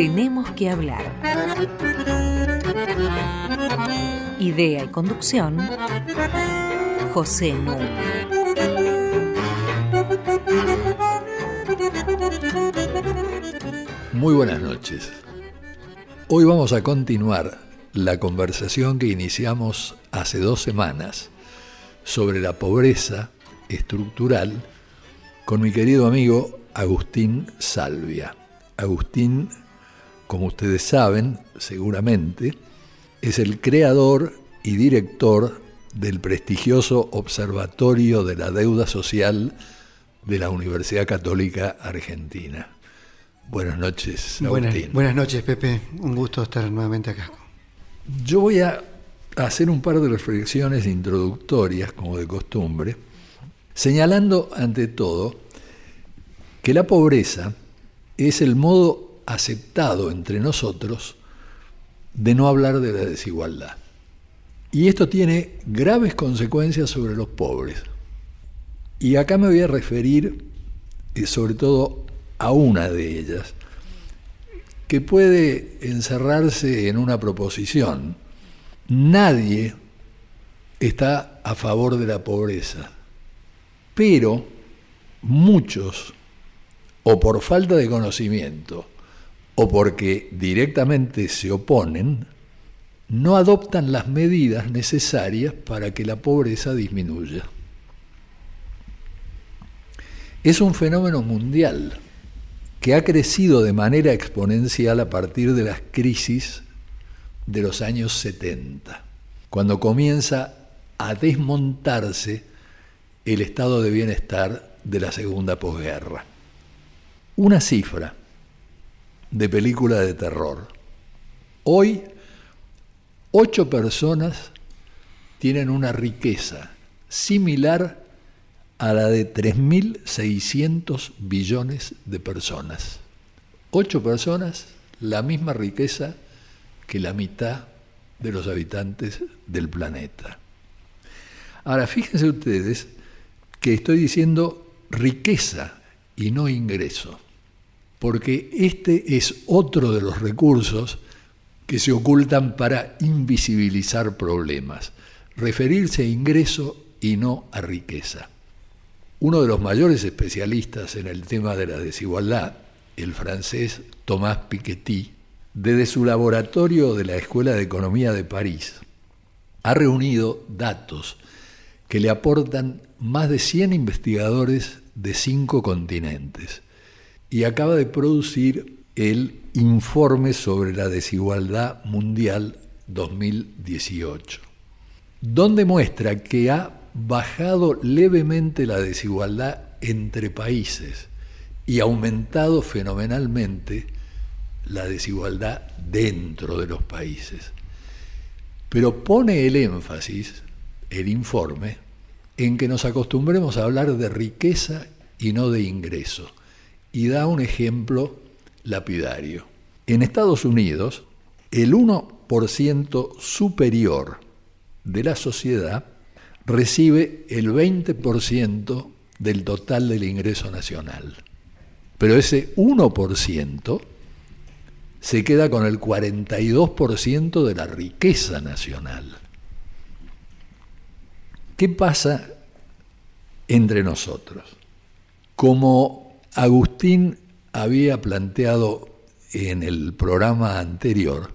Tenemos que hablar. Idea y conducción, José Nu. Muy buenas noches. Hoy vamos a continuar la conversación que iniciamos hace dos semanas sobre la pobreza estructural con mi querido amigo Agustín Salvia. Agustín como ustedes saben, seguramente, es el creador y director del prestigioso Observatorio de la Deuda Social de la Universidad Católica Argentina. Buenas noches, Agustín. Buenas, noches, Pepe. Un gusto estar nuevamente acá. Yo voy a hacer un par de reflexiones introductorias, como de costumbre, señalando ante todo que la pobreza es el modo aceptado entre nosotros de no hablar de la desigualdad. Y esto tiene graves consecuencias sobre los pobres. Y acá me voy a referir eh, sobre todo a una de ellas, que puede encerrarse en una proposición. Nadie está a favor de la pobreza, pero muchos, o por falta de conocimiento, o porque directamente se oponen, no adoptan las medidas necesarias para que la pobreza disminuya. Es un fenómeno mundial que ha crecido de manera exponencial a partir de las crisis de los años 70, cuando comienza a desmontarse el estado de bienestar de la segunda posguerra. Una cifra, de película de terror. Hoy, ocho personas tienen una riqueza similar a la de 3.600 billones de personas. Ocho personas, la misma riqueza que la mitad de los habitantes del planeta. Ahora, fíjense ustedes que estoy diciendo riqueza y no ingreso porque este es otro de los recursos que se ocultan para invisibilizar problemas, referirse a ingreso y no a riqueza. Uno de los mayores especialistas en el tema de la desigualdad, el francés Thomas Piketty, desde su laboratorio de la Escuela de Economía de París, ha reunido datos que le aportan más de 100 investigadores de cinco continentes y acaba de producir el Informe sobre la Desigualdad Mundial 2018, donde muestra que ha bajado levemente la desigualdad entre países y aumentado fenomenalmente la desigualdad dentro de los países. Pero pone el énfasis, el informe, en que nos acostumbremos a hablar de riqueza y no de ingreso y da un ejemplo lapidario. En Estados Unidos, el 1% superior de la sociedad recibe el 20% del total del ingreso nacional. Pero ese 1% se queda con el 42% de la riqueza nacional. ¿Qué pasa entre nosotros? Como Agustín había planteado en el programa anterior,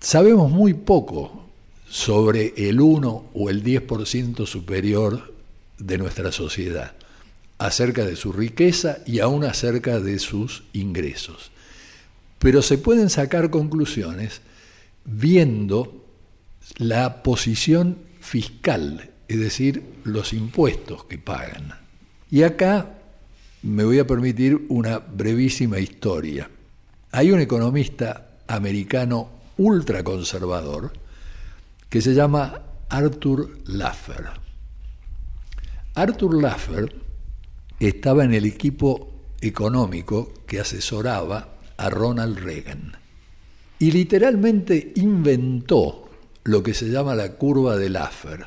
sabemos muy poco sobre el 1 o el 10% superior de nuestra sociedad, acerca de su riqueza y aún acerca de sus ingresos. Pero se pueden sacar conclusiones viendo la posición fiscal, es decir, los impuestos que pagan. Y acá me voy a permitir una brevísima historia. Hay un economista americano ultraconservador que se llama Arthur Laffer. Arthur Laffer estaba en el equipo económico que asesoraba a Ronald Reagan y literalmente inventó lo que se llama la curva de Laffer.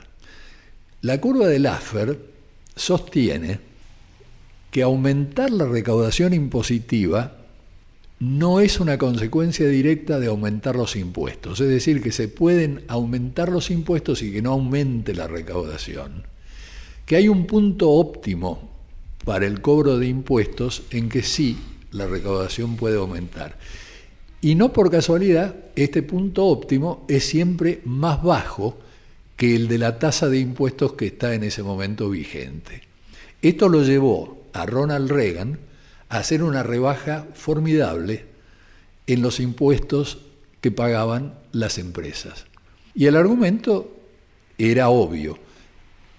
La curva de Laffer sostiene que aumentar la recaudación impositiva no es una consecuencia directa de aumentar los impuestos. Es decir, que se pueden aumentar los impuestos y que no aumente la recaudación. Que hay un punto óptimo para el cobro de impuestos en que sí la recaudación puede aumentar. Y no por casualidad, este punto óptimo es siempre más bajo que el de la tasa de impuestos que está en ese momento vigente. Esto lo llevó a Ronald Reagan a hacer una rebaja formidable en los impuestos que pagaban las empresas. Y el argumento era obvio,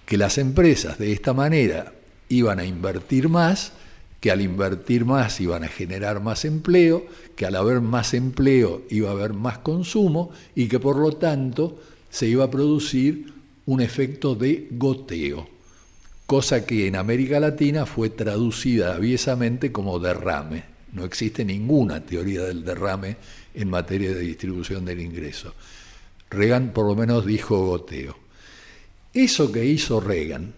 que las empresas de esta manera iban a invertir más que al invertir más iban a generar más empleo, que al haber más empleo iba a haber más consumo y que por lo tanto se iba a producir un efecto de goteo, cosa que en América Latina fue traducida aviesamente como derrame. No existe ninguna teoría del derrame en materia de distribución del ingreso. Reagan por lo menos dijo goteo. Eso que hizo Reagan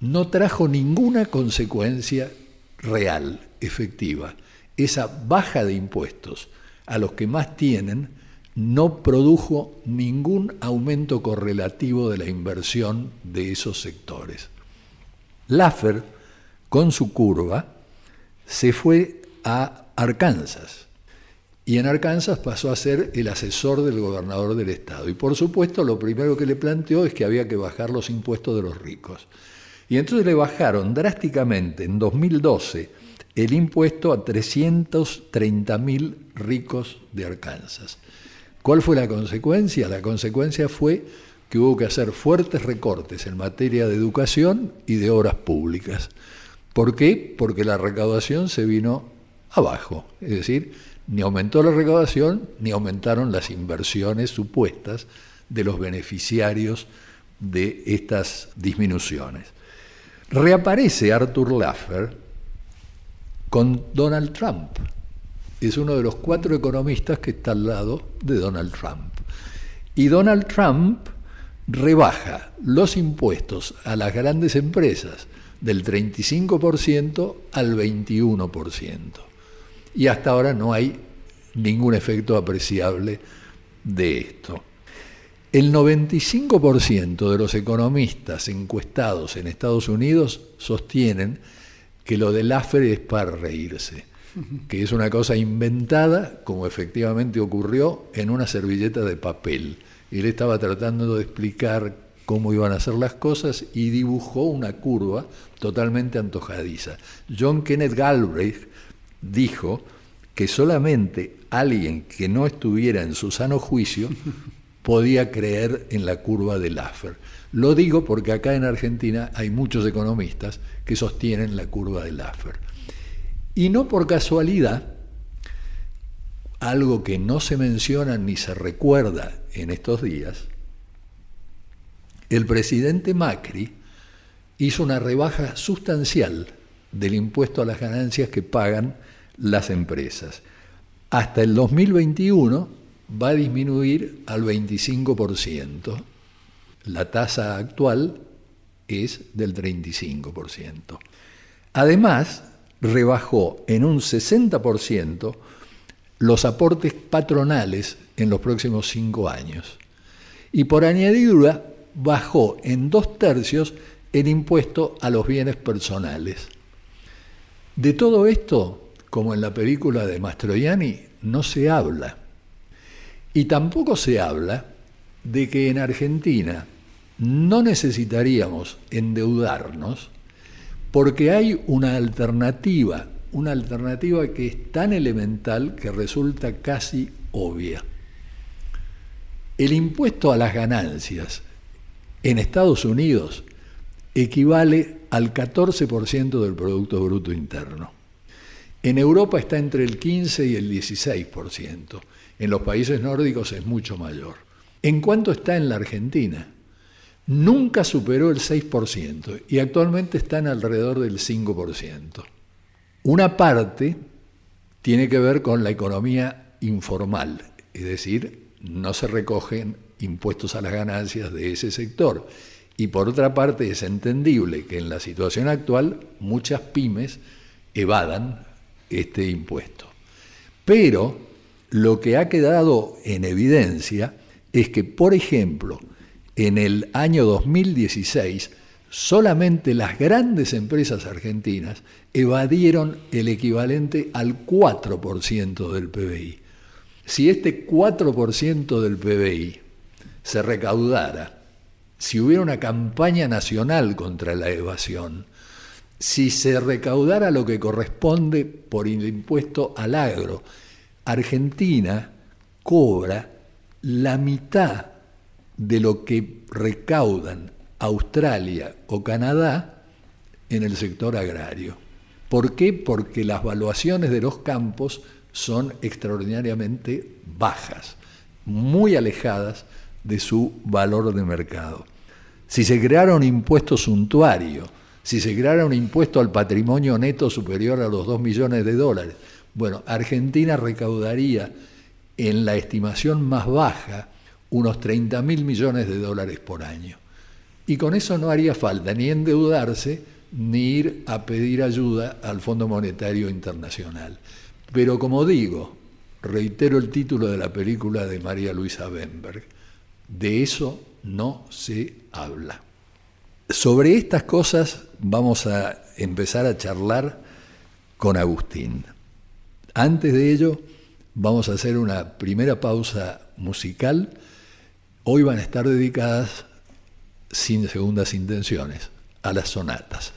no trajo ninguna consecuencia real, efectiva, esa baja de impuestos a los que más tienen no produjo ningún aumento correlativo de la inversión de esos sectores. Laffer, con su curva, se fue a Arkansas y en Arkansas pasó a ser el asesor del gobernador del estado. Y por supuesto lo primero que le planteó es que había que bajar los impuestos de los ricos. Y entonces le bajaron drásticamente en 2012 el impuesto a 330 mil ricos de Arkansas. ¿Cuál fue la consecuencia? La consecuencia fue que hubo que hacer fuertes recortes en materia de educación y de obras públicas. ¿Por qué? Porque la recaudación se vino abajo, es decir, ni aumentó la recaudación ni aumentaron las inversiones supuestas de los beneficiarios de estas disminuciones. Reaparece Arthur Laffer con Donald Trump. Es uno de los cuatro economistas que está al lado de Donald Trump. Y Donald Trump rebaja los impuestos a las grandes empresas del 35% al 21%. Y hasta ahora no hay ningún efecto apreciable de esto. El 95% de los economistas encuestados en Estados Unidos sostienen que lo del AFER es para reírse, que es una cosa inventada, como efectivamente ocurrió, en una servilleta de papel. Él estaba tratando de explicar cómo iban a ser las cosas y dibujó una curva totalmente antojadiza. John Kenneth Galbraith dijo que solamente alguien que no estuviera en su sano juicio podía creer en la curva de Laffer. Lo digo porque acá en Argentina hay muchos economistas que sostienen la curva de Laffer. Y no por casualidad, algo que no se menciona ni se recuerda en estos días, el presidente Macri hizo una rebaja sustancial del impuesto a las ganancias que pagan las empresas. Hasta el 2021 va a disminuir al 25%. La tasa actual es del 35%. Además, rebajó en un 60% los aportes patronales en los próximos cinco años. Y por añadidura, bajó en dos tercios el impuesto a los bienes personales. De todo esto, como en la película de Mastroianni, no se habla. Y tampoco se habla de que en Argentina no necesitaríamos endeudarnos porque hay una alternativa, una alternativa que es tan elemental que resulta casi obvia. El impuesto a las ganancias en Estados Unidos equivale al 14% del Producto Bruto Interno. En Europa está entre el 15 y el 16%. En los países nórdicos es mucho mayor. ¿En cuánto está en la Argentina? Nunca superó el 6% y actualmente está en alrededor del 5%. Una parte tiene que ver con la economía informal, es decir, no se recogen impuestos a las ganancias de ese sector. Y por otra parte es entendible que en la situación actual muchas pymes evadan este impuesto. Pero lo que ha quedado en evidencia es que, por ejemplo, en el año 2016, solamente las grandes empresas argentinas evadieron el equivalente al 4% del PBI. Si este 4% del PBI se recaudara, si hubiera una campaña nacional contra la evasión, si se recaudara lo que corresponde por el impuesto al agro, Argentina cobra la mitad de lo que recaudan Australia o Canadá en el sector agrario. ¿Por qué? Porque las valuaciones de los campos son extraordinariamente bajas, muy alejadas de su valor de mercado. Si se creara un impuesto suntuario, si se creara un impuesto al patrimonio neto superior a los 2 millones de dólares, bueno, Argentina recaudaría en la estimación más baja unos 30 mil millones de dólares por año. Y con eso no haría falta ni endeudarse ni ir a pedir ayuda al Fondo Monetario Internacional. Pero como digo, reitero el título de la película de María Luisa Benberg, de eso no se habla. Sobre estas cosas vamos a empezar a charlar con Agustín. Antes de ello, vamos a hacer una primera pausa musical. Hoy van a estar dedicadas sin segundas intenciones, a las sonatas.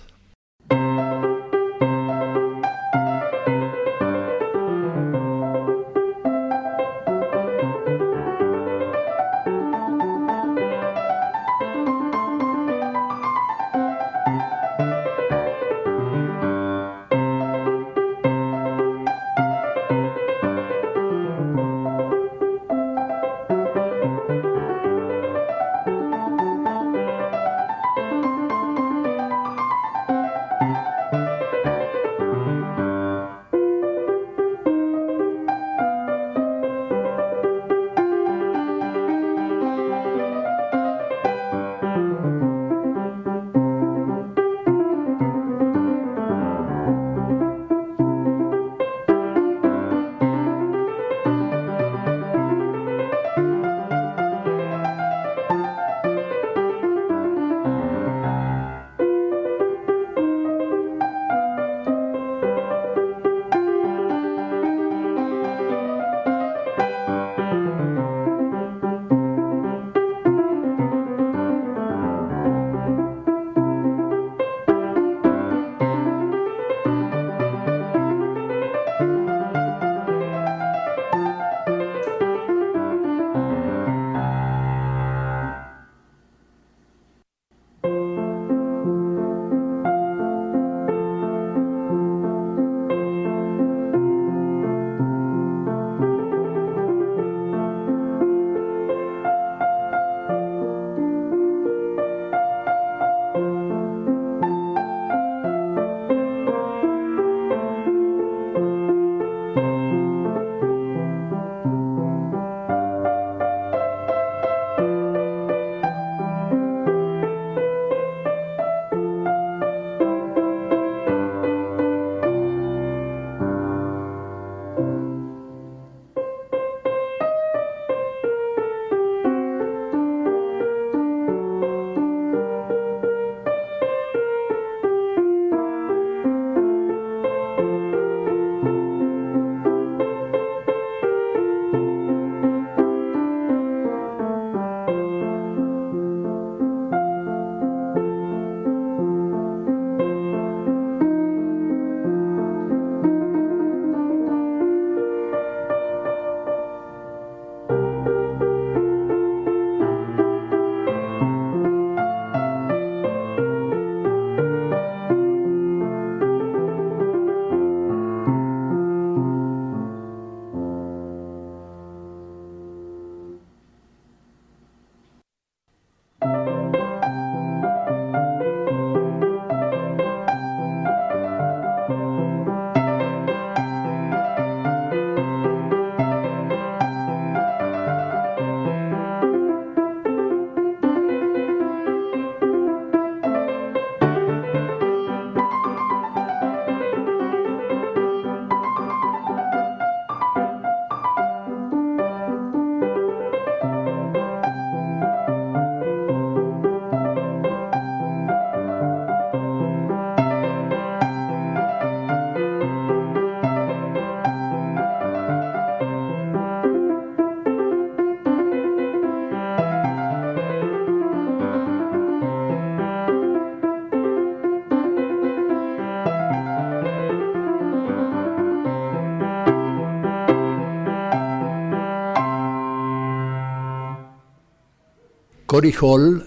Cory Hall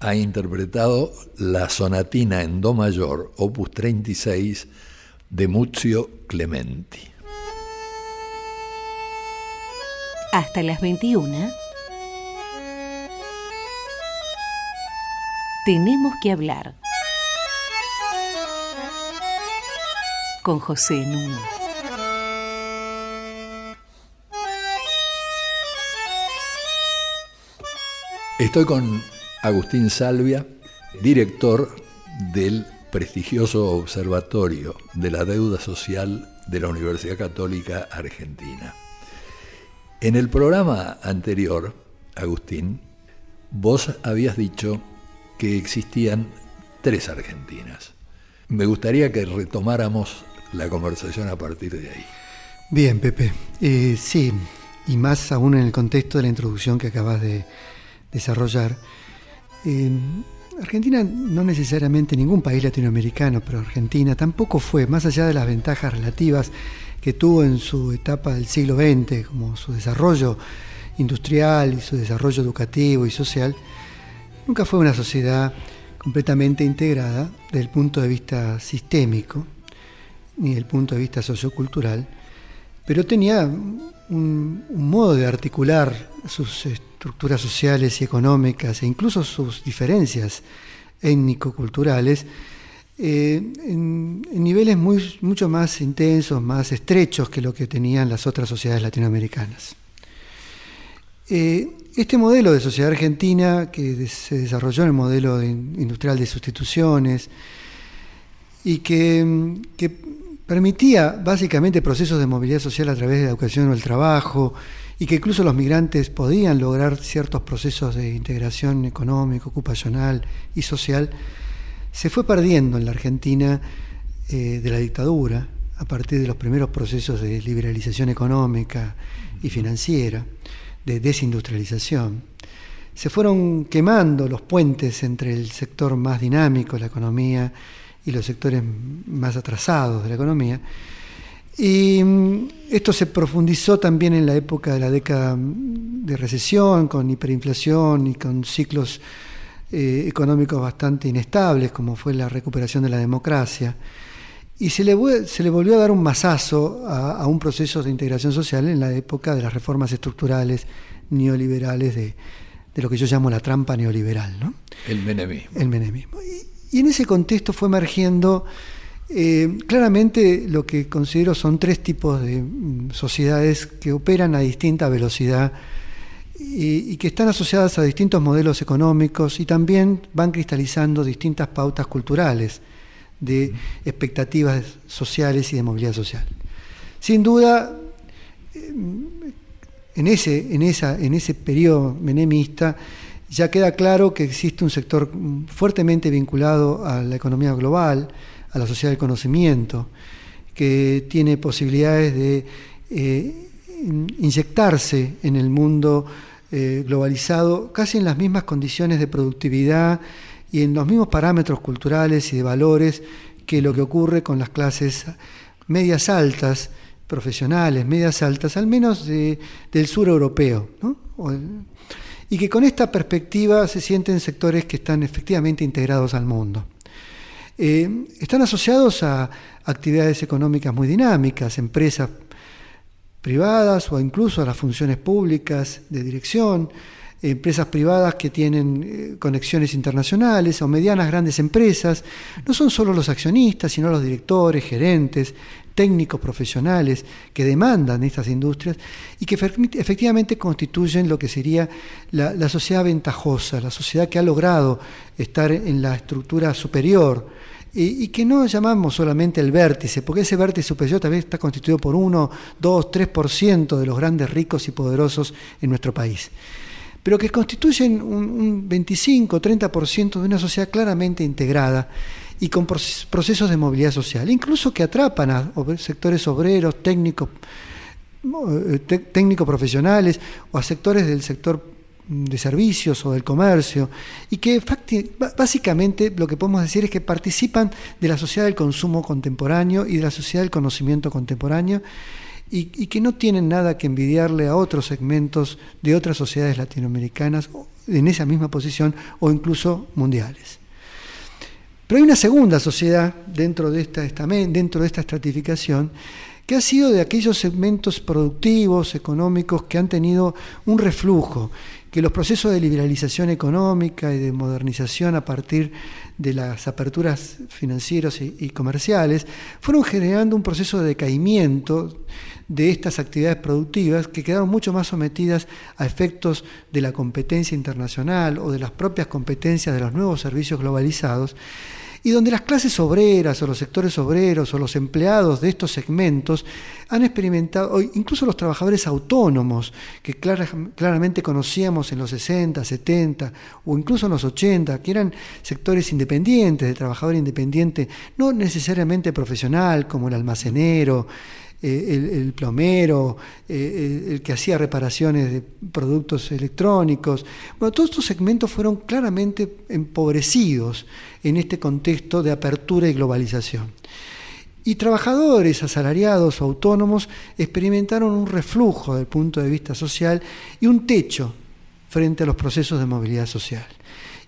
ha interpretado la sonatina en Do mayor, opus 36, de Muzio Clementi. Hasta las 21. Tenemos que hablar. Con José Nuno. Estoy con Agustín Salvia, director del prestigioso Observatorio de la Deuda Social de la Universidad Católica Argentina. En el programa anterior, Agustín, vos habías dicho que existían tres Argentinas. Me gustaría que retomáramos la conversación a partir de ahí. Bien, Pepe. Eh, sí, y más aún en el contexto de la introducción que acabas de desarrollar. Argentina no necesariamente ningún país latinoamericano, pero Argentina tampoco fue, más allá de las ventajas relativas que tuvo en su etapa del siglo XX, como su desarrollo industrial y su desarrollo educativo y social, nunca fue una sociedad completamente integrada desde el punto de vista sistémico, ni desde el punto de vista sociocultural, pero tenía un, modo de articular sus estructuras sociales y económicas e incluso sus diferencias étnico-culturales eh, en, niveles mucho más intensos, más estrechos que lo que tenían las otras sociedades latinoamericanas. Eh, este modelo de sociedad argentina que se desarrolló en el modelo industrial de sustituciones y que permitía básicamente procesos de movilidad social a través de la educación o el trabajo, y que incluso los migrantes podían lograr ciertos procesos de integración económica, ocupacional y social, se fue perdiendo en la Argentina eh, de la dictadura a partir de los primeros procesos de liberalización económica y financiera, de desindustrialización. Se fueron quemando los puentes entre el sector más dinámico la economía y los sectores más atrasados de la economía. Y mm, esto se profundizó también en la época de la década de recesión, con hiperinflación y con ciclos eh, económicos bastante inestables, como fue la recuperación de la democracia. Y se le, se le volvió a dar un masazo a, un proceso de integración social en la época de las reformas estructurales neoliberales de, lo que yo llamo la trampa neoliberal. ¿no? El menemismo. El menemismo. Y, en ese contexto fue emergiendo eh, claramente lo que considero son tres tipos de mm, sociedades que operan a distinta velocidad y, que están asociadas a distintos modelos económicos y también van cristalizando distintas pautas culturales de expectativas sociales y de movilidad social. Sin duda, en ese, en esa, en ese periodo menemista ya queda claro que existe un sector fuertemente vinculado a la economía global, a la sociedad del conocimiento, que tiene posibilidades de eh, inyectarse en el mundo eh, globalizado casi en las mismas condiciones de productividad y en los mismos parámetros culturales y de valores que lo que ocurre con las clases medias altas, profesionales, medias altas, al menos del sur europeo. Y que con esta perspectiva se sienten sectores que están efectivamente integrados al mundo. Eh, están asociados a actividades económicas muy dinámicas, empresas privadas o incluso a las funciones públicas de dirección, empresas privadas que tienen eh, conexiones internacionales o medianas grandes empresas. No son solo los accionistas, sino los directores, gerentes, técnicos profesionales que demandan estas industrias y que efectivamente constituyen lo que sería la sociedad ventajosa, la sociedad que ha logrado estar en la estructura superior. Y, que no llamamos solamente el vértice, porque ese vértice superior también está constituido por 1, 2, 3% de los grandes ricos y poderosos en nuestro país, pero que constituyen un, 25, 30% de una sociedad claramente integrada y con procesos de movilidad social, incluso que atrapan a sectores obreros, técnicos, eh, técnicos profesionales o a sectores del sector de servicios o del comercio, y que básicamente lo que podemos decir es que participan de la sociedad del consumo contemporáneo y de la sociedad del conocimiento contemporáneo, y, que no tienen nada que envidiarle a otros segmentos de otras sociedades latinoamericanas en esa misma posición o incluso mundiales. Pero hay una segunda sociedad dentro de esta, dentro de esta estratificación que ha sido de aquellos segmentos productivos, económicos, que han tenido un reflujo, que los procesos de liberalización económica y de modernización a partir de las aperturas financieras y, comerciales fueron generando un proceso de decaimiento de estas actividades productivas que quedaron mucho más sometidas a efectos de la competencia internacional o de las propias competencias de los nuevos servicios globalizados y donde las clases obreras o los sectores obreros o los empleados de estos segmentos han experimentado, incluso los trabajadores autónomos, que claramente conocíamos en los 60, 70 o incluso en los 80, que eran sectores independientes, de trabajador independiente, no necesariamente profesional, como el almacenero, eh, el, plomero, eh, el, que hacía reparaciones de productos electrónicos. Bueno, todos estos segmentos fueron claramente empobrecidos en este contexto de apertura y globalización. Y trabajadores asalariados autónomos experimentaron un reflujo del punto de vista social y un techo frente a los procesos de movilidad social.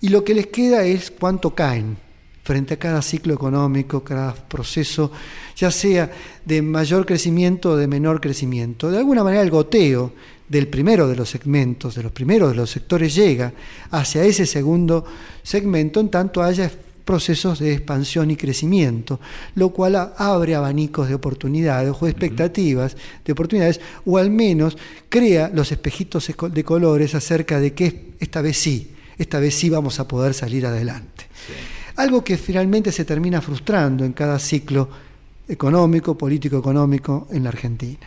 Y lo que les queda es cuánto caen frente a cada ciclo económico, cada proceso, ya sea de mayor crecimiento o de menor crecimiento. De alguna manera el goteo del primero de los segmentos, de los primeros de los sectores, llega hacia ese segundo segmento en tanto haya procesos de expansión y crecimiento, lo cual abre abanicos de oportunidades o expectativas de oportunidades, o al menos crea los espejitos de colores acerca de que esta vez sí, esta vez sí vamos a poder salir adelante algo que finalmente se termina frustrando en cada ciclo económico, político-económico en la Argentina.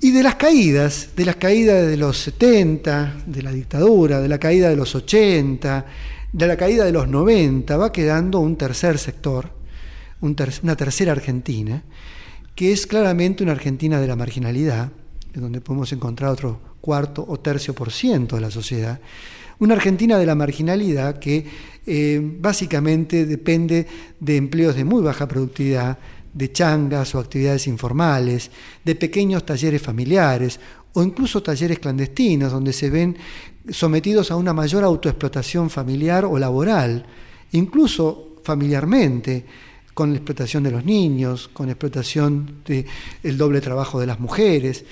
Y de las caídas, de las caídas de los 70, de la dictadura, de la caída de los 80, de la caída de los 90, va quedando un tercer sector, una tercera Argentina, que es claramente una Argentina de la marginalidad, donde podemos encontrar otro cuarto o tercio por ciento de la sociedad, una Argentina de la marginalidad que eh, básicamente depende de empleos de muy baja productividad, de changas o actividades informales, de pequeños talleres familiares o incluso talleres clandestinos donde se ven sometidos a una mayor autoexplotación familiar o laboral, incluso familiarmente con la explotación de los niños, con la explotación del doble trabajo de las mujeres,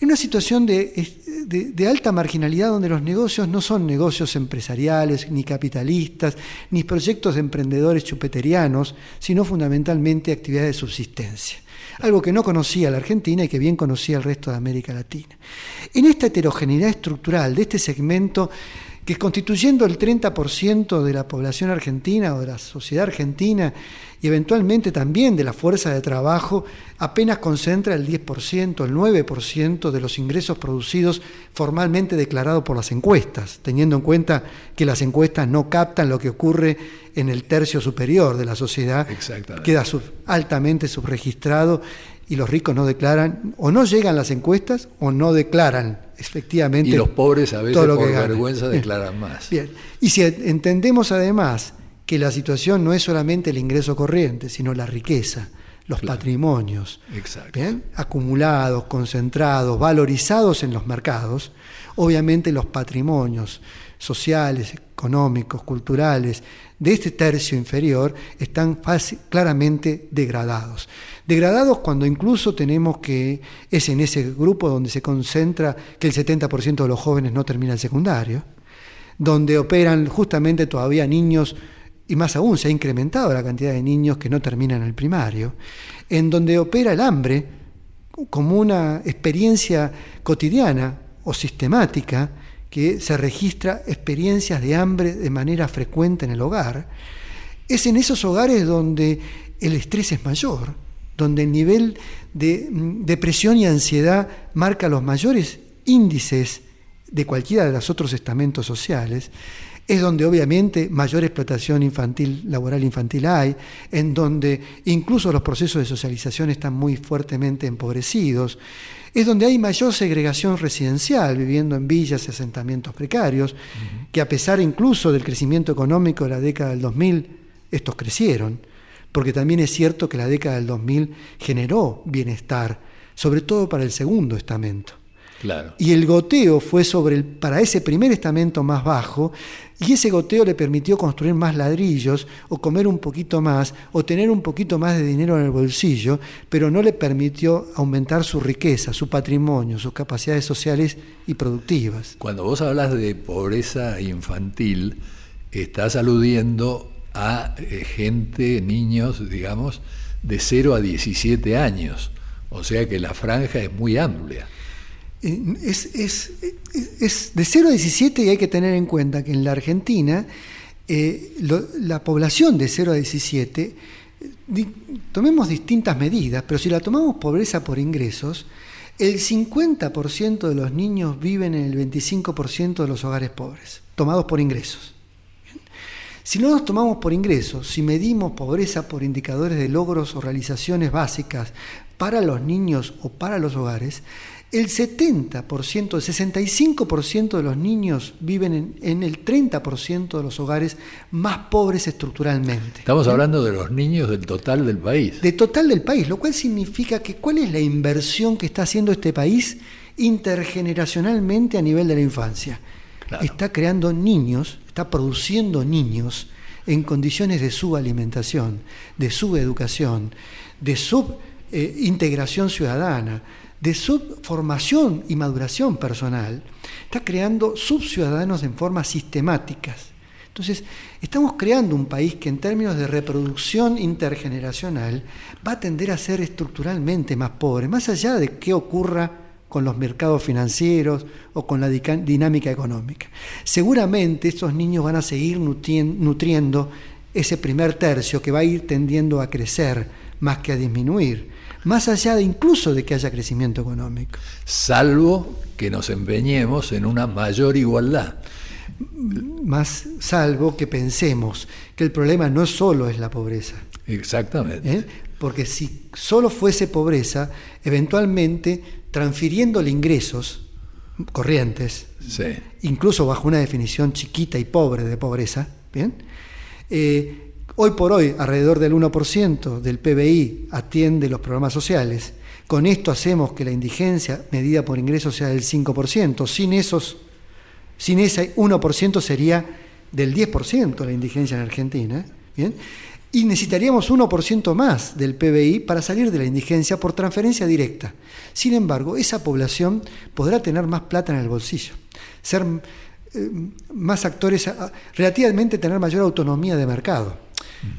en una situación de, alta marginalidad donde los negocios no son negocios empresariales, ni capitalistas, ni proyectos de emprendedores chupeterianos, sino fundamentalmente actividades de subsistencia algo que no conocía la Argentina y que bien conocía el resto de América Latina. En esta heterogeneidad estructural de este segmento que constituyendo el 30% de la población argentina o de la sociedad argentina y eventualmente también de la fuerza de trabajo, apenas concentra el 10%, el 9% de los ingresos producidos formalmente declarados por las encuestas, teniendo en cuenta que las encuestas no captan lo que ocurre en el tercio superior de la sociedad, queda altamente subregistrado y los ricos no declaran, o no llegan las encuestas o no declaran efectivamente. Y los pobres a veces por vergüenza declaran más. Bien. Y si entendemos además que la situación no es solamente el ingreso corriente, sino la riqueza, los patrimonios, acumulados, concentrados, valorizados en los mercados, obviamente los patrimonios sociales, económicos, culturales de este tercio inferior están claramente degradados. Degradados cuando incluso tenemos que es en ese grupo donde se concentra que el 70% de los jóvenes no termina el secundario, donde operan justamente todavía niños, y más aún se ha incrementado la cantidad de niños que no terminan el primario, en donde opera el hambre como una experiencia cotidiana o sistemática, que se registra experiencias de hambre de manera frecuente en el hogar, es en esos hogares donde el estrés es mayor, donde el nivel de mm, depresión y ansiedad marca los mayores índices de cualquiera de los otros estamentos sociales, es donde obviamente mayor explotación infantil, laboral infantil hay, en donde incluso los procesos de socialización están muy fuertemente empobrecidos, es donde hay mayor segregación residencial, viviendo en villas y asentamientos precarios, que a pesar incluso del crecimiento económico de la década del 2000, estos crecieron porque también es cierto que la década del 2000 generó bienestar sobre todo para el segundo estamento. Claro. Y el goteo fue sobre el, para ese primer estamento más bajo, y ese goteo le permitió construir más ladrillos, o comer un poquito más, o tener un poquito más de dinero en el bolsillo, pero no le permitió aumentar su riqueza, su patrimonio, sus capacidades sociales y productivas. Cuando vos hablas de pobreza infantil, estás aludiendo a eh, gente, niños, digamos, de 0 a 17 años. O sea que la franja es muy amplia. Es, es- es de 0 a 17 y hay que tener en cuenta que en la Argentina eh, la población de 0 a 17, eh, tomemos distintas medidas, pero si la tomamos pobreza por ingresos, el 50% de los niños viven en el 25% de los hogares pobres, tomados por ingresos. Si no nos tomamos por ingresos, si medimos pobreza por indicadores de logros o realizaciones básicas para los niños o para los hogares, el 70%, el 65% de los niños viven en, en el 30% de los hogares más pobres estructuralmente. Estamos hablando de los niños del total del país. De total del país, lo cual significa que cuál es la inversión que está haciendo este país intergeneracionalmente a nivel de la infancia. Claro. Está creando niños, está produciendo niños en condiciones de subalimentación, de subeducación, de subintegración ciudadana, de subformación y maduración personal. Está creando subciudadanos en formas sistemáticas. Entonces, estamos creando un país que en términos de reproducción intergeneracional va a tender a ser estructuralmente más pobre, más allá de qué ocurra con los mercados financieros o con la dinámica económica. Seguramente estos niños van a seguir nutrien- nutriendo ese primer tercio que va a ir tendiendo a crecer más que a disminuir, más allá de incluso de que haya crecimiento económico. Salvo que nos empeñemos en una mayor igualdad. Más salvo que pensemos que el problema no solo es la pobreza, Exactamente. ¿eh? porque si solo fuese pobreza, eventualmente transfiriéndole ingresos corrientes, Sí. incluso bajo una definición chiquita y pobre de pobreza, ¿bien? Eh, hoy por hoy, alrededor del 1% del PBI atiende los programas sociales. Con esto hacemos que la indigencia medida por ingresos sea del 5%. Sin esos, sin ese 1% sería del 10% la indigencia en Argentina. ¿bien? Y necesitaríamos 1% más del PBI para salir de la indigencia por transferencia directa. Sin embargo, esa población podrá tener más plata en el bolsillo, ser eh, más actores, relativamente tener mayor autonomía de mercado.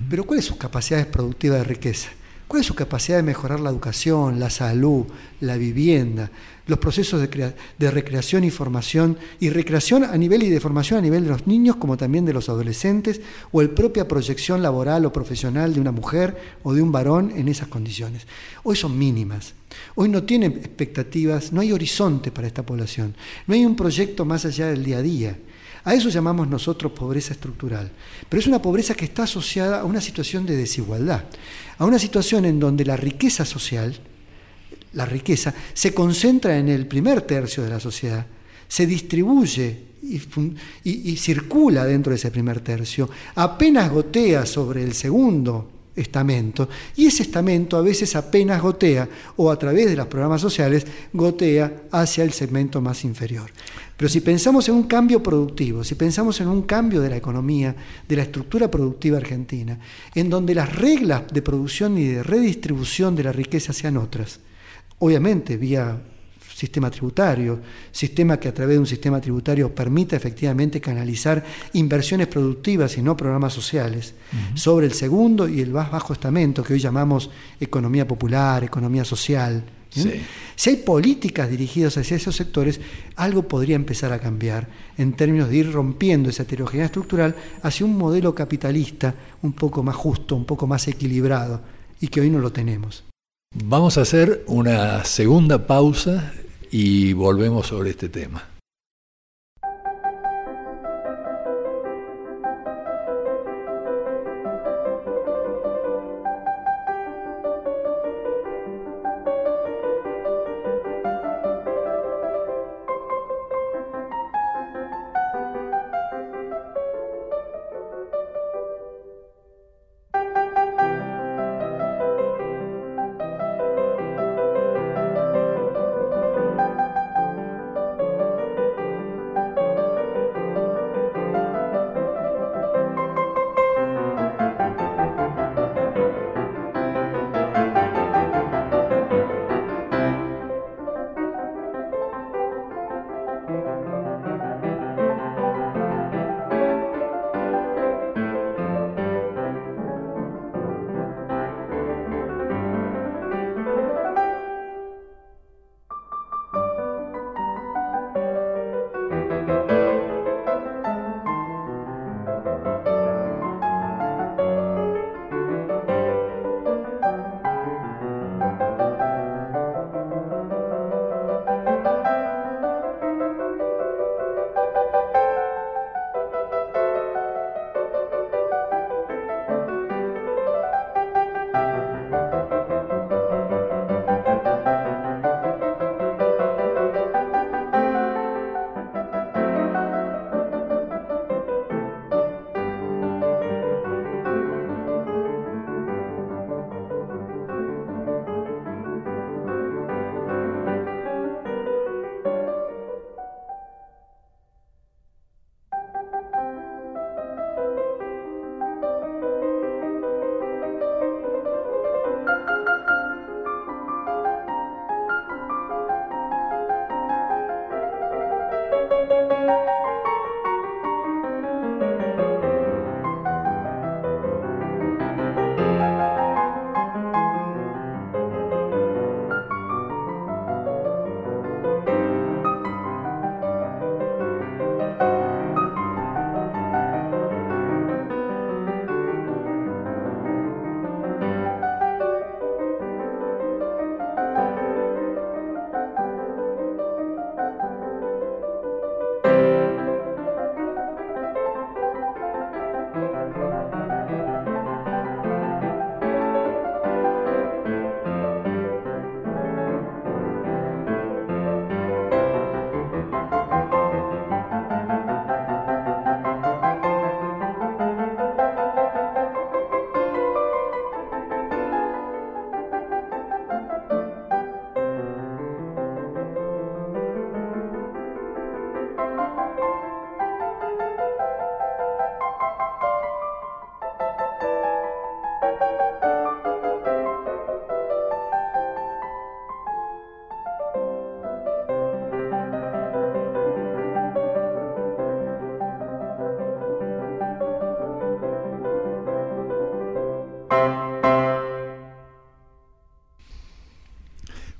Pero ¿cuáles son sus capacidades productivas de riqueza? ¿Cuál es su capacidad de mejorar la educación, la salud, la vivienda, los procesos de, de recreación y formación, y recreación a nivel y de formación a nivel de los niños como también de los adolescentes, o el propia proyección laboral o profesional de una mujer o de un varón en esas condiciones? Hoy son mínimas. Hoy no tienen expectativas, no hay horizonte para esta población, no hay un proyecto más allá del día a día. A eso llamamos nosotros pobreza estructural. Pero es una pobreza que está asociada a una situación de desigualdad, a una situación en donde la riqueza social, la riqueza, se concentra en el primer tercio de la sociedad, se distribuye y, circula dentro de ese primer tercio, apenas gotea sobre el segundo estamento, y ese estamento a veces apenas gotea, o a través de los programas sociales, gotea hacia el segmento más inferior. Pero si pensamos en un cambio productivo, si pensamos en un cambio de la economía, de la estructura productiva argentina, en donde las reglas de producción y de redistribución de la riqueza sean otras, obviamente vía sistema tributario, sistema que a través de un sistema tributario permita efectivamente canalizar inversiones productivas y no programas sociales sobre el segundo y el más bajo estamento que hoy llamamos economía popular, economía social. Sí. Si hay políticas dirigidas hacia esos sectores, algo podría empezar a cambiar en términos de ir rompiendo esa heterogeneidad estructural hacia un modelo capitalista un poco más justo, un poco más equilibrado, y que hoy no lo tenemos. Vamos a hacer una segunda pausa y volvemos sobre este tema.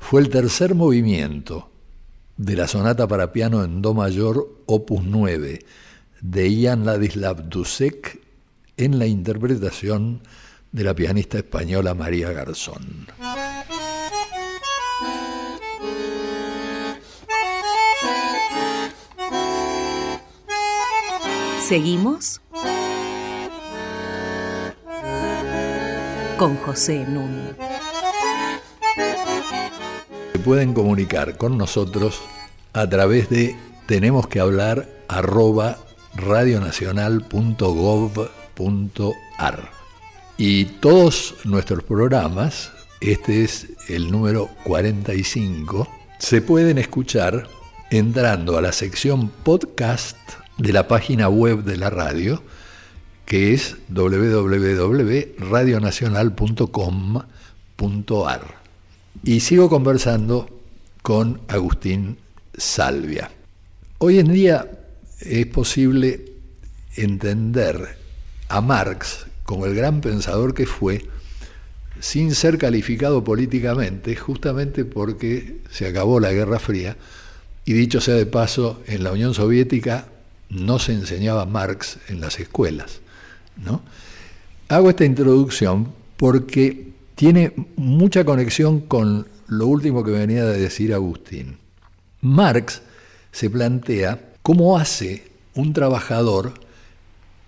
Fue el tercer movimiento de la sonata para piano en Do mayor, opus 9, de Ian Ladislav Dusek, en la interpretación de la pianista española María Garzón. Seguimos con José Nun. Se pueden comunicar con nosotros a través de tenemos que hablar arroba radionacional.gov.ar. Y todos nuestros programas, este es el número 45, se pueden escuchar entrando a la sección podcast de la página web de la radio que es www.radionacional.com.ar. Y sigo conversando con Agustín Salvia. Hoy en día es posible entender a Marx como el gran pensador que fue, sin ser calificado políticamente, justamente porque se acabó la Guerra Fría, y dicho sea de paso, en la Unión Soviética no se enseñaba Marx en las escuelas. ¿no? Hago esta introducción porque tiene mucha conexión con lo último que venía de decir Agustín. Marx se plantea cómo hace un trabajador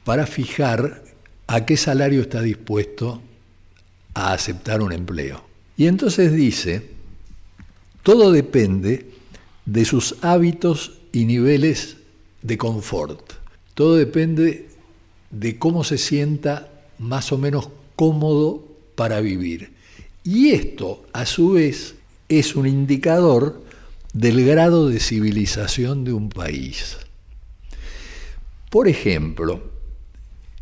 para fijar a qué salario está dispuesto a aceptar un empleo. Y entonces dice, todo depende de sus hábitos y niveles de confort. Todo depende de cómo se sienta más o menos cómodo para vivir. Y esto, a su vez, es un indicador del grado de civilización de un país. Por ejemplo,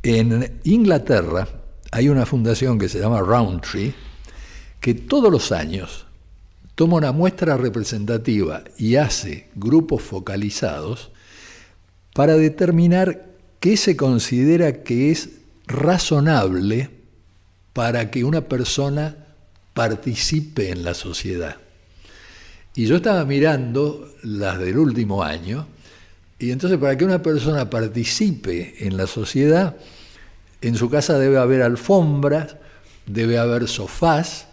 en Inglaterra hay una fundación que se llama Roundtree, que todos los años toma una muestra representativa y hace grupos focalizados para determinar ¿qué se considera que es razonable para que una persona participe en la sociedad? Y yo estaba mirando las del último año, y entonces para que una persona participe en la sociedad, en su casa debe haber alfombras, debe haber sofás,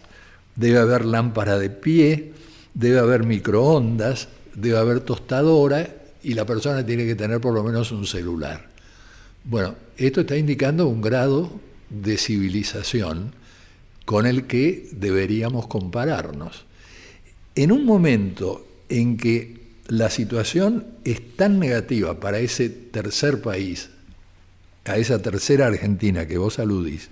debe haber lámpara de pie, debe haber microondas, debe haber tostadora y la persona tiene que tener por lo menos un celular. Bueno, esto está indicando un grado de civilización con el que deberíamos compararnos. En un momento en que la situación es tan negativa para ese tercer país, a esa tercera Argentina que vos aludís,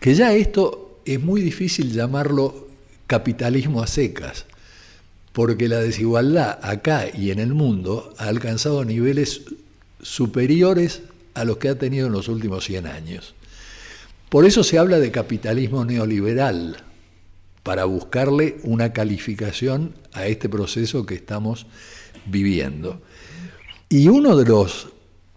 que ya esto es muy difícil llamarlo capitalismo a secas, porque la desigualdad acá y en el mundo ha alcanzado niveles superiores a los que ha tenido en los últimos 100 años. Por eso se habla de capitalismo neoliberal, para buscarle una calificación a este proceso que estamos viviendo. Y uno de los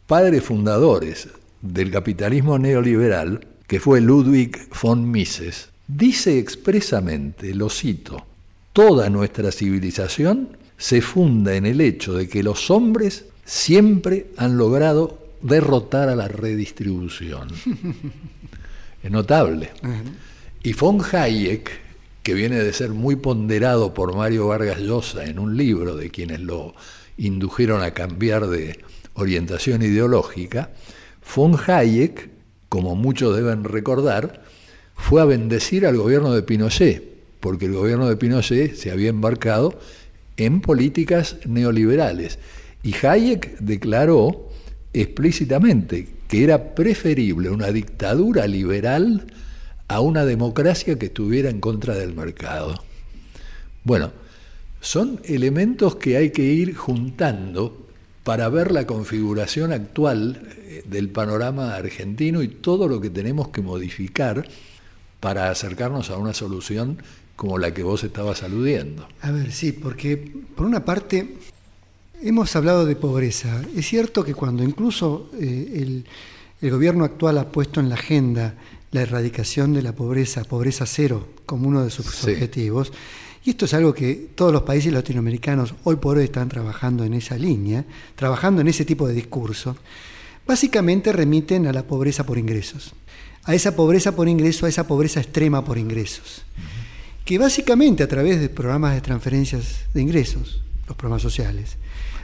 padres fundadores del capitalismo neoliberal, que fue Ludwig von Mises, dice expresamente, lo cito, toda nuestra civilización se funda en el hecho de que los hombres siempre han logrado derrotar a la redistribución. es notable. Y von Hayek, que viene de ser muy ponderado por Mario Vargas Llosa en un libro de quienes lo indujeron a cambiar de orientación ideológica, von Hayek, como muchos deben recordar, fue a bendecir al gobierno de Pinochet, porque el gobierno de Pinochet se había embarcado en políticas neoliberales. Y Hayek declaró explícitamente que era preferible una dictadura liberal a una democracia que estuviera en contra del mercado. Bueno, son elementos que hay que ir juntando para ver la configuración actual eh, del panorama argentino y todo lo que tenemos que modificar para acercarnos a una solución como la que vos estabas aludiendo. A ver, sí, porque por una parte Hemos hablado de pobreza. Es cierto que cuando incluso eh, el, gobierno actual ha puesto en la agenda la erradicación de la pobreza, pobreza cero, como uno de sus objetivos, Y esto es algo que todos los países latinoamericanos hoy por hoy están trabajando en esa línea, trabajando en ese tipo de discurso, básicamente remiten a la pobreza por ingresos, a esa pobreza por ingreso, a esa pobreza extrema por ingresos, que básicamente a través de programas de transferencias de ingresos, los programas sociales,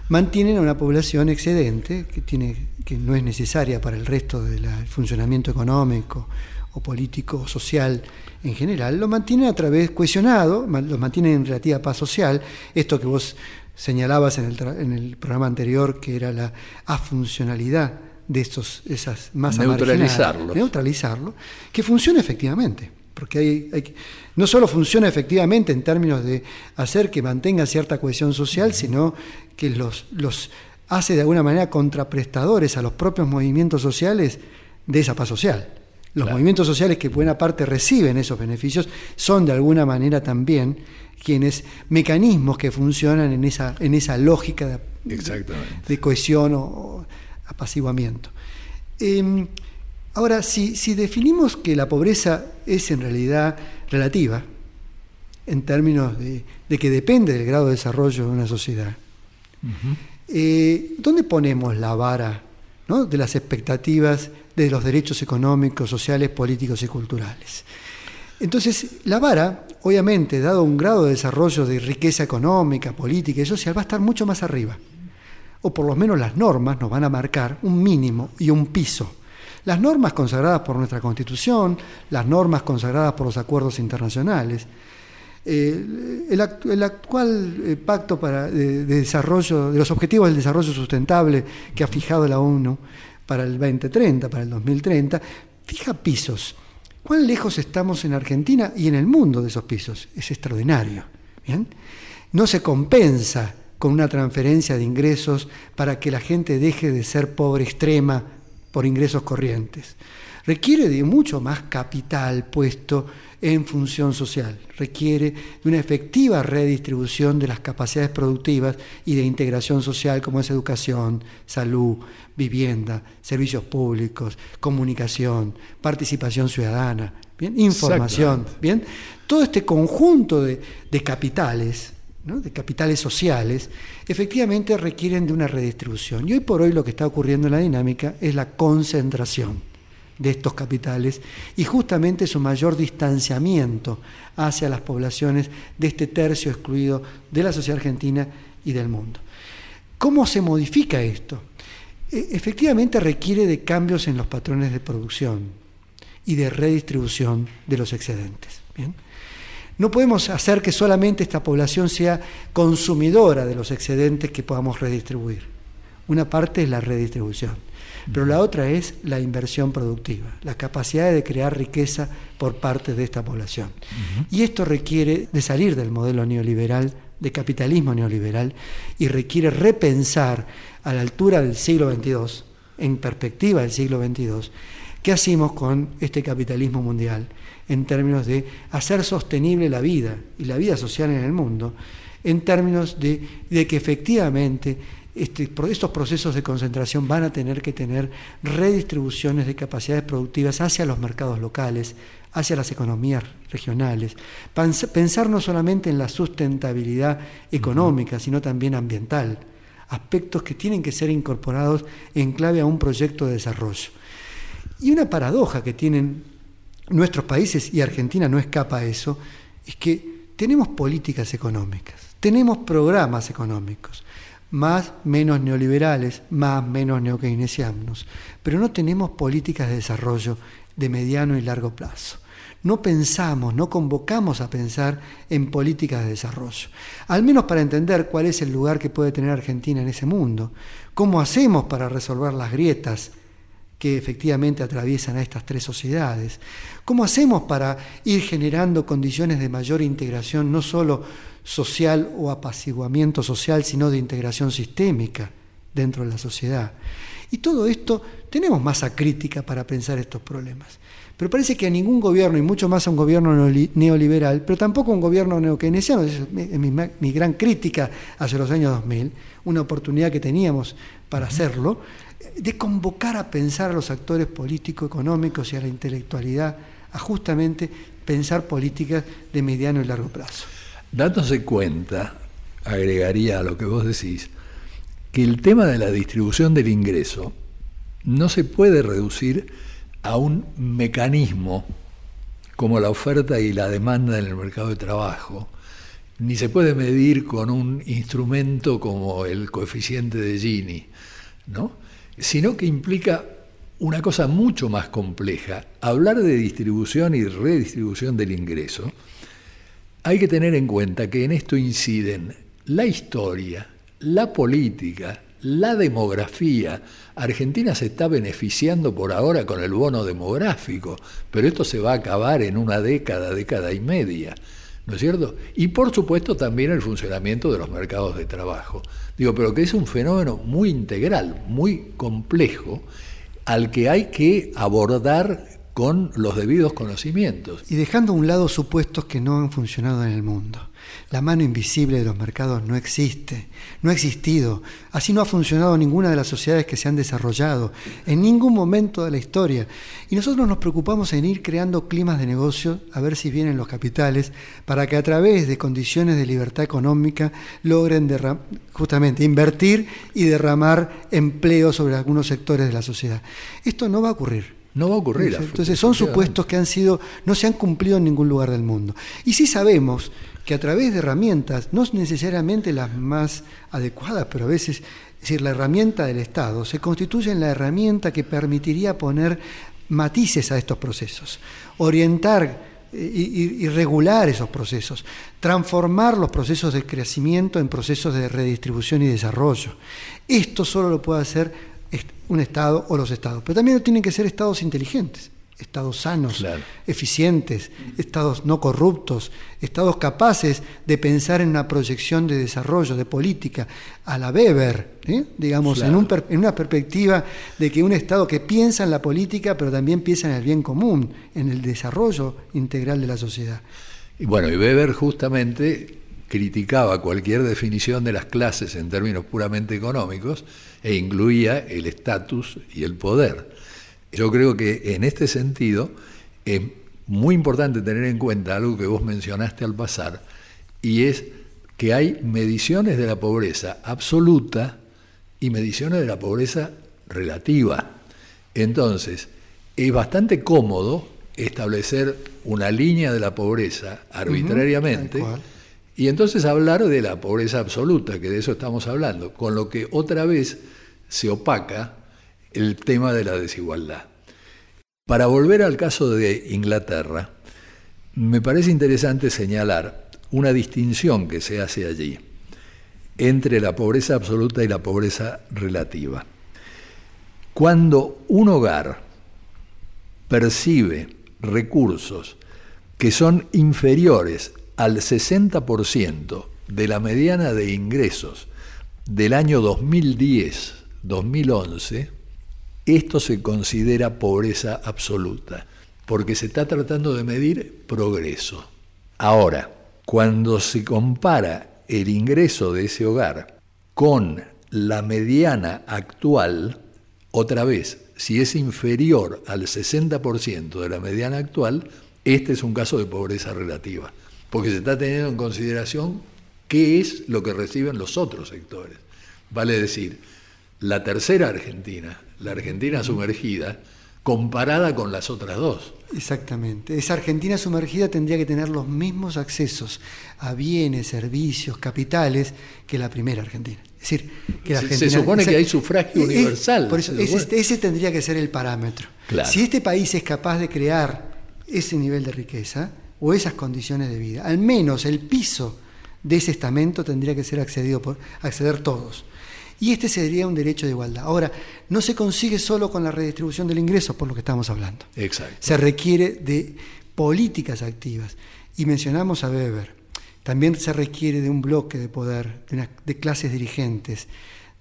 mantienen a una población excedente que, tiene, que no es necesaria para el resto del funcionamiento económico o político o social en general, lo mantienen a través, cohesionado, lo mantienen en relativa paz social, esto que vos señalabas en el, en el programa anterior, que era la afuncionalidad de estos, esas masas neutralizarlo. neutralizarlo, que funciona efectivamente. Porque hay, no solo funciona efectivamente en términos de hacer que mantenga cierta cohesión social, sino que los, los hace de alguna manera contraprestadores a los propios movimientos sociales de esa paz social. Los movimientos sociales que buena parte reciben esos beneficios son de alguna manera también quienes mecanismos que funcionan en esa, en esa lógica de, de cohesión o, apaciguamiento. Em, ahora, si, si, definimos que la pobreza es en realidad relativa, en términos de, que depende del grado de desarrollo de una sociedad, eh, ¿dónde ponemos la vara de las expectativas de los derechos económicos, sociales, políticos y culturales. Entonces, la vara, obviamente, dado un grado de desarrollo de riqueza económica, política y social, va a estar mucho más arriba. O por lo menos las normas nos van a marcar un mínimo y un piso. Las normas consagradas por nuestra Constitución, las normas consagradas por los acuerdos internacionales, eh, el, actual eh, pacto para, de, desarrollo, de los objetivos del desarrollo sustentable que ha fijado la ONU para el 2030, para el 2030, fija pisos. ¿Cuán lejos estamos en Argentina y en el mundo de esos pisos? Es extraordinario. No se compensa con una transferencia de ingresos para que la gente deje de ser pobre extrema por ingresos corrientes. Requiere de mucho más capital puesto en función social. Requiere de una efectiva redistribución de las capacidades productivas y de integración social como es educación, salud, vivienda, servicios públicos, comunicación, participación ciudadana, ¿bien? información. ¿bien? Todo este conjunto de, capitales, de capitales sociales, efectivamente requieren de una redistribución. Y hoy por hoy lo que está ocurriendo en la dinámica es la concentración de estos capitales y justamente su mayor distanciamiento hacia las poblaciones de este tercio excluido de la sociedad argentina y del mundo. ¿Cómo se modifica esto? E, efectivamente requiere de cambios en los patrones de producción y de redistribución de los excedentes. No podemos hacer que solamente esta población sea consumidora de los excedentes que podamos redistribuir. Una parte es la redistribución pero la otra es la inversión productiva, la capacidad de crear riqueza por parte de esta población. Y esto requiere de salir del modelo neoliberal, de capitalismo neoliberal, y requiere repensar a la altura del siglo XXII, en perspectiva del siglo XXII, qué hacemos con este capitalismo mundial en términos de hacer sostenible la vida y la vida social en el mundo, en términos de, de que efectivamente este, estos procesos de concentración van a tener que tener redistribuciones de capacidades productivas hacia los mercados locales, hacia las economías regionales. Pensar no solamente en la sustentabilidad económica, sino también ambiental, aspectos que tienen que ser incorporados en clave a un proyecto de desarrollo. Y una paradoja que tienen nuestros países, y Argentina no escapa a eso, es que tenemos políticas económicas, tenemos programas económicos, más menos neoliberales, más menos neokeynesianos, pero no tenemos políticas de desarrollo de mediano y largo plazo. No pensamos, no convocamos a pensar en políticas de desarrollo, al menos para entender cuál es el lugar que puede tener Argentina en ese mundo, cómo hacemos para resolver las grietas que efectivamente atraviesan a estas tres sociedades, cómo hacemos para ir generando condiciones de mayor integración, no solo social o apaciguamiento social, sino de integración sistémica dentro de la sociedad. Y todo esto tenemos masa crítica para pensar estos problemas. Pero parece que a ningún gobierno, y mucho más a un gobierno neoliberal, pero tampoco a un gobierno neokeynesiano, es mi, mi, gran crítica hacia los años 2000, una oportunidad que teníamos para hacerlo, de convocar a pensar a los actores político-económicos y a la intelectualidad a justamente pensar políticas de mediano y largo plazo. dándose cuenta, agregaría a lo que vos decís, que el tema de la distribución del ingreso no se puede reducir a un mecanismo como la oferta y la demanda en el mercado de trabajo, ni se puede medir con un instrumento como el coeficiente de Gini, ¿no? Sino que implica una cosa mucho más compleja. Hablar de distribución y redistribución del ingreso, hay que tener en cuenta que en esto inciden la historia, la política, la demografía. Argentina se está beneficiando por ahora con el bono demográfico, pero esto se va a acabar en una década, década y media. ¿No es cierto? Y por supuesto también el funcionamiento de los mercados de trabajo. Digo, pero que es un fenómeno muy integral, muy complejo, al que hay que abordar con los debidos conocimientos. Y dejando a un lado supuestos que no han funcionado en el mundo. La mano invisible de los mercados no existe, no ha existido. Así no ha funcionado ninguna de las sociedades que se han desarrollado en ningún momento de la historia. Y nosotros nos preocupamos en ir creando climas de negocio, a ver si vienen los capitales, para que a través de condiciones de libertad económica logren justamente invertir y derramar empleo sobre algunos sectores de la sociedad. Esto no va a ocurrir. No va a ocurrir. Entonces son supuestos que han sido, no se han cumplido en ningún lugar del mundo. Y sí sabemos que a través de herramientas, no necesariamente las más adecuadas, pero a veces, es decir, la herramienta del Estado se constituye en la herramienta que permitiría poner matices a estos procesos, orientar eh, y, regular esos procesos, transformar los procesos de crecimiento en procesos de redistribución y desarrollo. Esto solo lo puede hacer un Estado o los Estados, pero también tienen que ser Estados inteligentes estados sanos, eficientes, estados no corruptos, estados capaces de pensar en una proyección de desarrollo, de política, a la Weber, ¿eh? digamos, en, en, una perspectiva de que un estado que piensa en la política, pero también piensa en el bien común, en el desarrollo integral de la sociedad. Y bueno, y Weber justamente criticaba cualquier definición de las clases en términos puramente económicos e incluía el estatus y el poder. Yo creo que en este sentido es muy importante tener en cuenta algo que vos mencionaste al pasar, y es que hay mediciones de la pobreza absoluta y mediciones de la pobreza relativa. Entonces, es bastante cómodo establecer una línea de la pobreza arbitrariamente y entonces hablar de la pobreza absoluta, que de eso estamos hablando, con lo que otra vez se opaca el tema de la desigualdad. Para volver al caso de Inglaterra, me parece interesante señalar una distinción que se hace allí entre la pobreza absoluta y la pobreza relativa. Cuando un hogar percibe recursos que son inferiores al 60% de la mediana de ingresos del año 2010-2011, esto se considera pobreza absoluta, porque se está tratando de medir progreso. Ahora, cuando se compara el ingreso de ese hogar con la mediana actual, otra vez, si es inferior al 60% de la mediana actual, este es un caso de pobreza relativa, porque se está teniendo en consideración qué es lo que reciben los otros sectores. Vale decir, la tercera Argentina, la Argentina sumergida, comparada con las otras dos. Exactamente. Esa Argentina sumergida tendría que tener los mismos accesos a bienes, servicios, capitales que la primera Argentina. Es decir, que la Argentina, se, supone que hay sufragio universal. Por eso, ese, tendría que ser el parámetro. Si este país es capaz de crear ese nivel de riqueza o esas condiciones de vida, al menos el piso de ese estamento tendría que ser accedido por acceder todos. Y este sería un derecho de igualdad. Ahora, no se consigue solo con la redistribución del ingreso, por lo que estamos hablando. Exacto. Se requiere de políticas activas. Y mencionamos a Weber. También se requiere de un bloque de poder, de, clases dirigentes,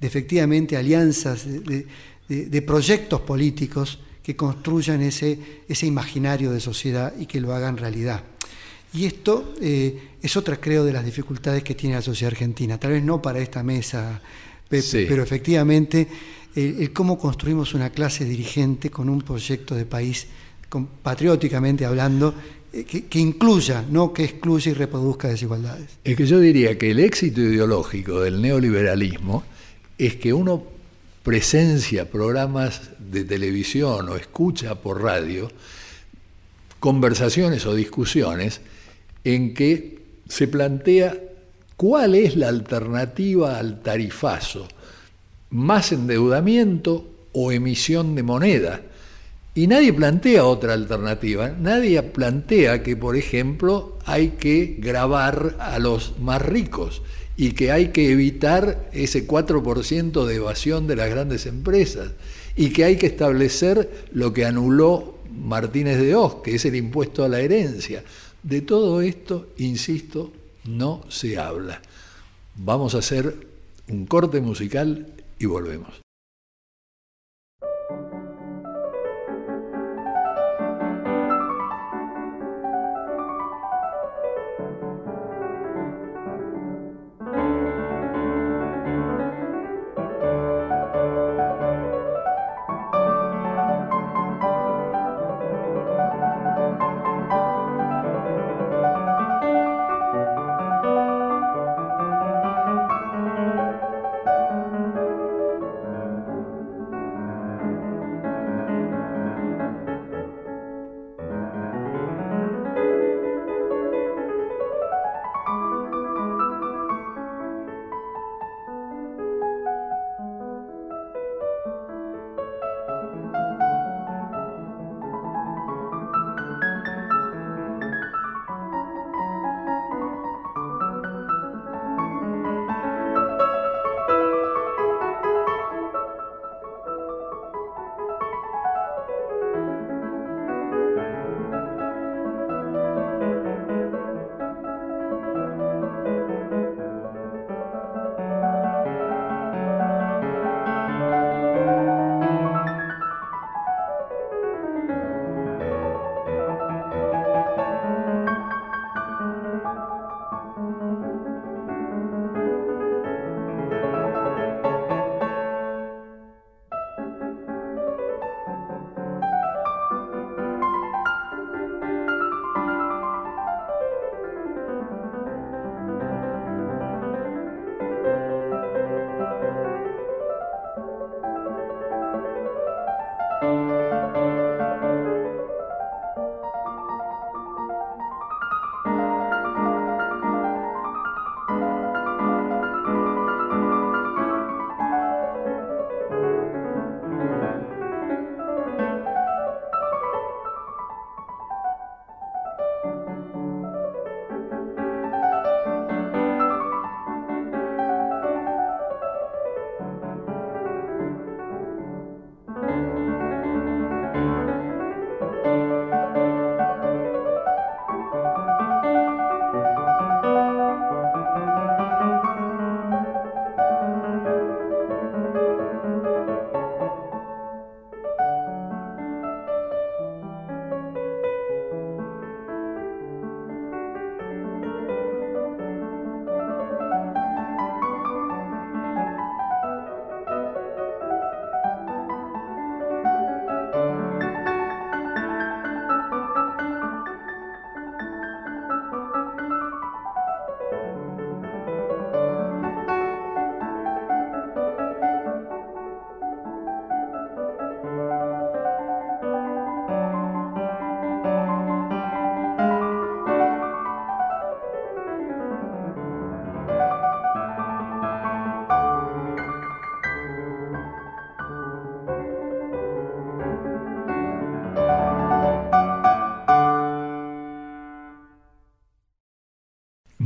de efectivamente alianzas, de, proyectos políticos que construyan ese, ese imaginario de sociedad y que lo hagan realidad. Y esto eh, es otra, creo, de las dificultades que tiene la sociedad argentina. Tal vez no para esta mesa pero efectivamente el, cómo construimos una clase dirigente con un proyecto de país, patrióticamente hablando, eh, que, incluya, no que excluya y reproduzca desigualdades. Es que yo diría que el éxito ideológico del neoliberalismo es que uno presencia programas de televisión o escucha por radio conversaciones o discusiones en que se plantea cuál es la alternativa al tarifazo, más endeudamiento o emisión de moneda. Y nadie plantea otra alternativa. Nadie plantea que, por ejemplo, hay que grabar a los más ricos y que hay que evitar ese 4% de evasión de las grandes empresas y que hay que establecer lo que anuló Martínez de Oz, que es el impuesto a la herencia. De todo esto, insisto, no se habla. Vamos a hacer un corte musical y volvemos.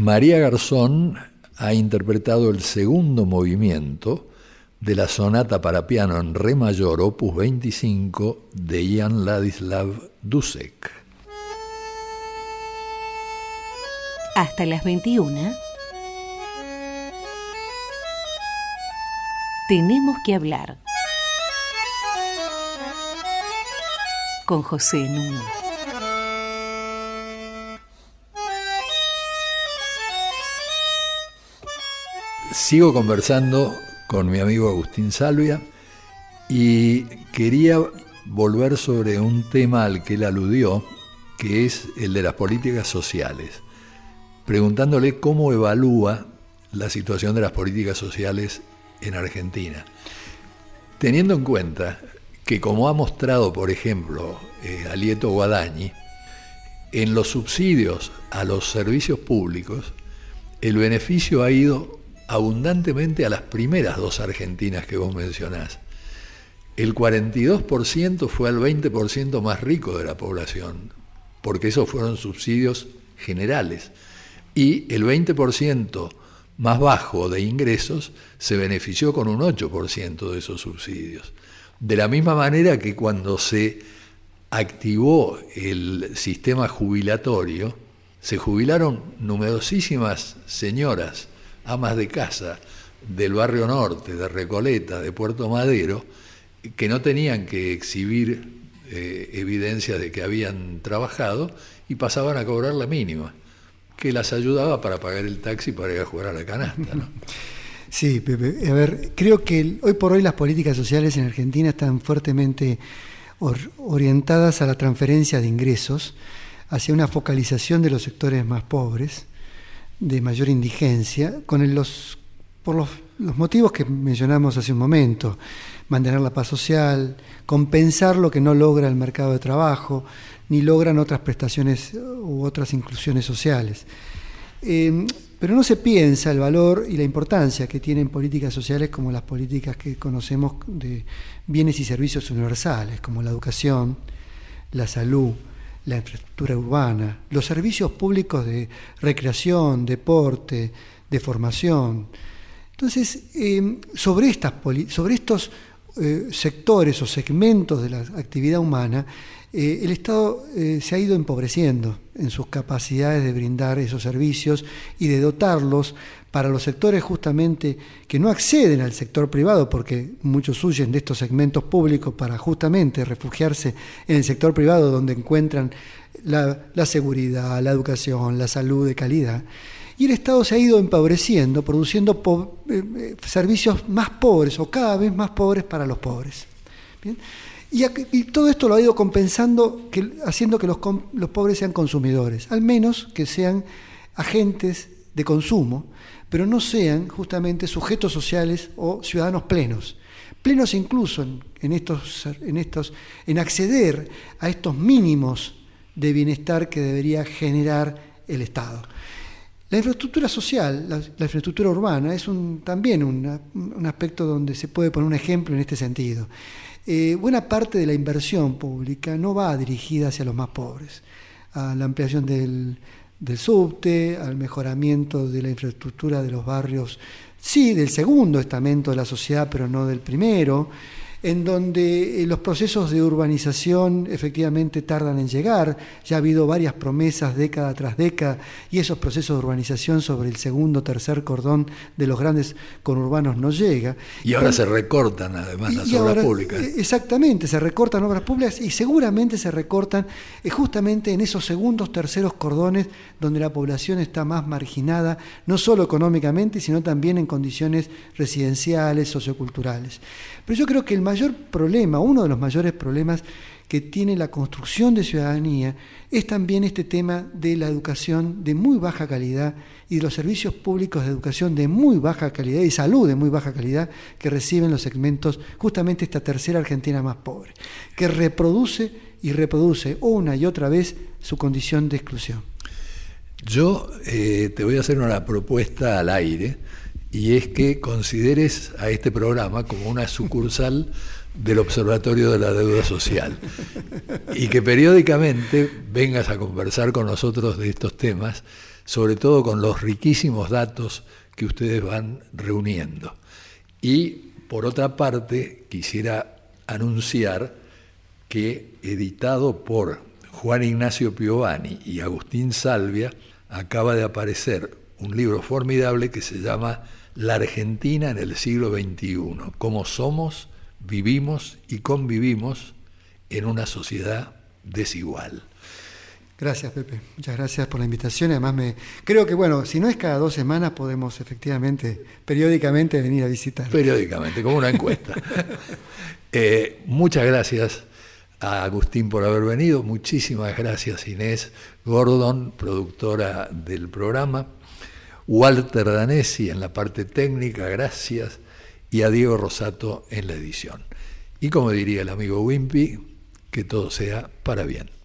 María Garzón ha interpretado el segundo movimiento de la sonata para piano en re mayor opus 25 de Jan Ladislav Dusek. Hasta las 21 tenemos que hablar con José Nuno. Sigo conversando con mi amigo Agustín Salvia y quería volver sobre un tema al que él aludió que es el de las políticas sociales, preguntándole cómo evalúa la situación de las políticas sociales en Argentina. Teniendo en cuenta que, como ha mostrado, por ejemplo, eh, Alieto Guadañi, en los subsidios a los servicios públicos, el beneficio ha ido abundantemente a las primeras dos argentinas que vos mencionás. El 42% fue al 20% más rico de la población, porque esos fueron subsidios generales. Y el 20% más bajo de ingresos se benefició con un 8% de esos subsidios. De la misma manera que cuando se activó el sistema jubilatorio, se jubilaron numerosísimas señoras, amas de casa, del barrio norte, de Recoleta, de Puerto Madero, que no tenían que exhibir eh, evidencias de que habían trabajado y pasaban a cobrar la mínima, que las ayudaba para pagar el taxi para ir a jugar a la canasta. ¿no? Sí, Pepe. A ver, creo que hoy por hoy las políticas sociales en Argentina están fuertemente orientadas a la transferencia de ingresos, hacia una focalización de los sectores más pobres, de mayor indigencia, con los, por los, los motivos que mencionamos hace un momento, mantener la paz social, compensar lo que no logra el mercado de trabajo, ni logran otras prestaciones u otras inclusiones sociales. Eh, pero no se piensa el valor y la importancia que tienen políticas sociales como las políticas que conocemos de bienes y servicios universales, como la educación, la salud, la infraestructura urbana, los servicios públicos de recreación, deporte, de formación. Entonces, eh, sobre, estas, sobre estos eh, sectores o segmentos de la actividad humana, eh, el Estado se ha ido empobreciendo en sus capacidades de brindar esos servicios y de dotarlos para los sectores justamente que no acceden al sector privado, porque muchos huyen de estos segmentos públicos para justamente refugiarse en el sector privado donde encuentran la, seguridad, la educación, la salud de calidad. Y el Estado se ha ido empobreciendo, produciendo eh, servicios más pobres o cada vez más pobres para los pobres. Y, todo esto lo ha ido compensando, haciendo que los, pobres sean consumidores, al menos que sean agentes de consumo, pero no sean justamente sujetos sociales o ciudadanos plenos. Plenos incluso en, estos, en, estos, en acceder a estos mínimos de bienestar que debería generar el Estado. La infraestructura social, la, infraestructura urbana, es también un aspecto donde se puede poner un ejemplo en este sentido. Eh, buena parte de la inversión pública no va dirigida hacia los más pobres, a la ampliación del, del subte, al mejoramiento de la infraestructura de los barrios, sí, del segundo estamento de la sociedad, pero no del primero, en donde eh, los procesos de urbanización efectivamente tardan en llegar. Ya ha habido varias promesas década tras década y esos procesos de urbanización sobre el segundo tercer cordón de los grandes conurbanos no llega. Y ahora se recortan además las obras públicas. Eh, exactamente, se recortan obras públicas y seguramente se recortan eh, justamente en esos segundos, terceros cordones donde la población está más marginada, no solo económicamente, sino también en condiciones residenciales, socioculturales. Pero yo creo que el mayor problema, uno de los mayores problemas que tiene la construcción de ciudadanía es también este tema de la educación de muy baja calidad y de los servicios públicos de educación de muy baja calidad y salud de muy baja calidad que reciben los segmentos, justamente esta tercera Argentina más pobre, que reproduce y reproduce una y otra vez su condición de exclusión. Yo eh, te voy a hacer una propuesta al aire y es que consideres a este programa como una sucursal del Observatorio de la Deuda Social y que periódicamente vengas a conversar con nosotros de estos temas, sobre todo con los riquísimos datos que ustedes van reuniendo. Y por otra parte, quisiera anunciar que editado por Juan Ignacio Piovani y Agustín Salvia, acaba de aparecer un libro formidable que se llama la Argentina en el siglo XXI, cómo somos, vivimos y convivimos en una sociedad desigual. Gracias, Pepe. Muchas gracias por la invitación. Además, me creo que, bueno, si no es cada dos semanas, podemos efectivamente, periódicamente venir a visitar. Periódicamente, como una encuesta. Eh, muchas gracias a Agustín por haber venido. Muchísimas gracias Inés Gordon, productora del programa. Walter Danesi en la parte técnica, gracias. Y a Diego Rosato en la edición. Y como diría el amigo Wimpy, que todo sea para bien.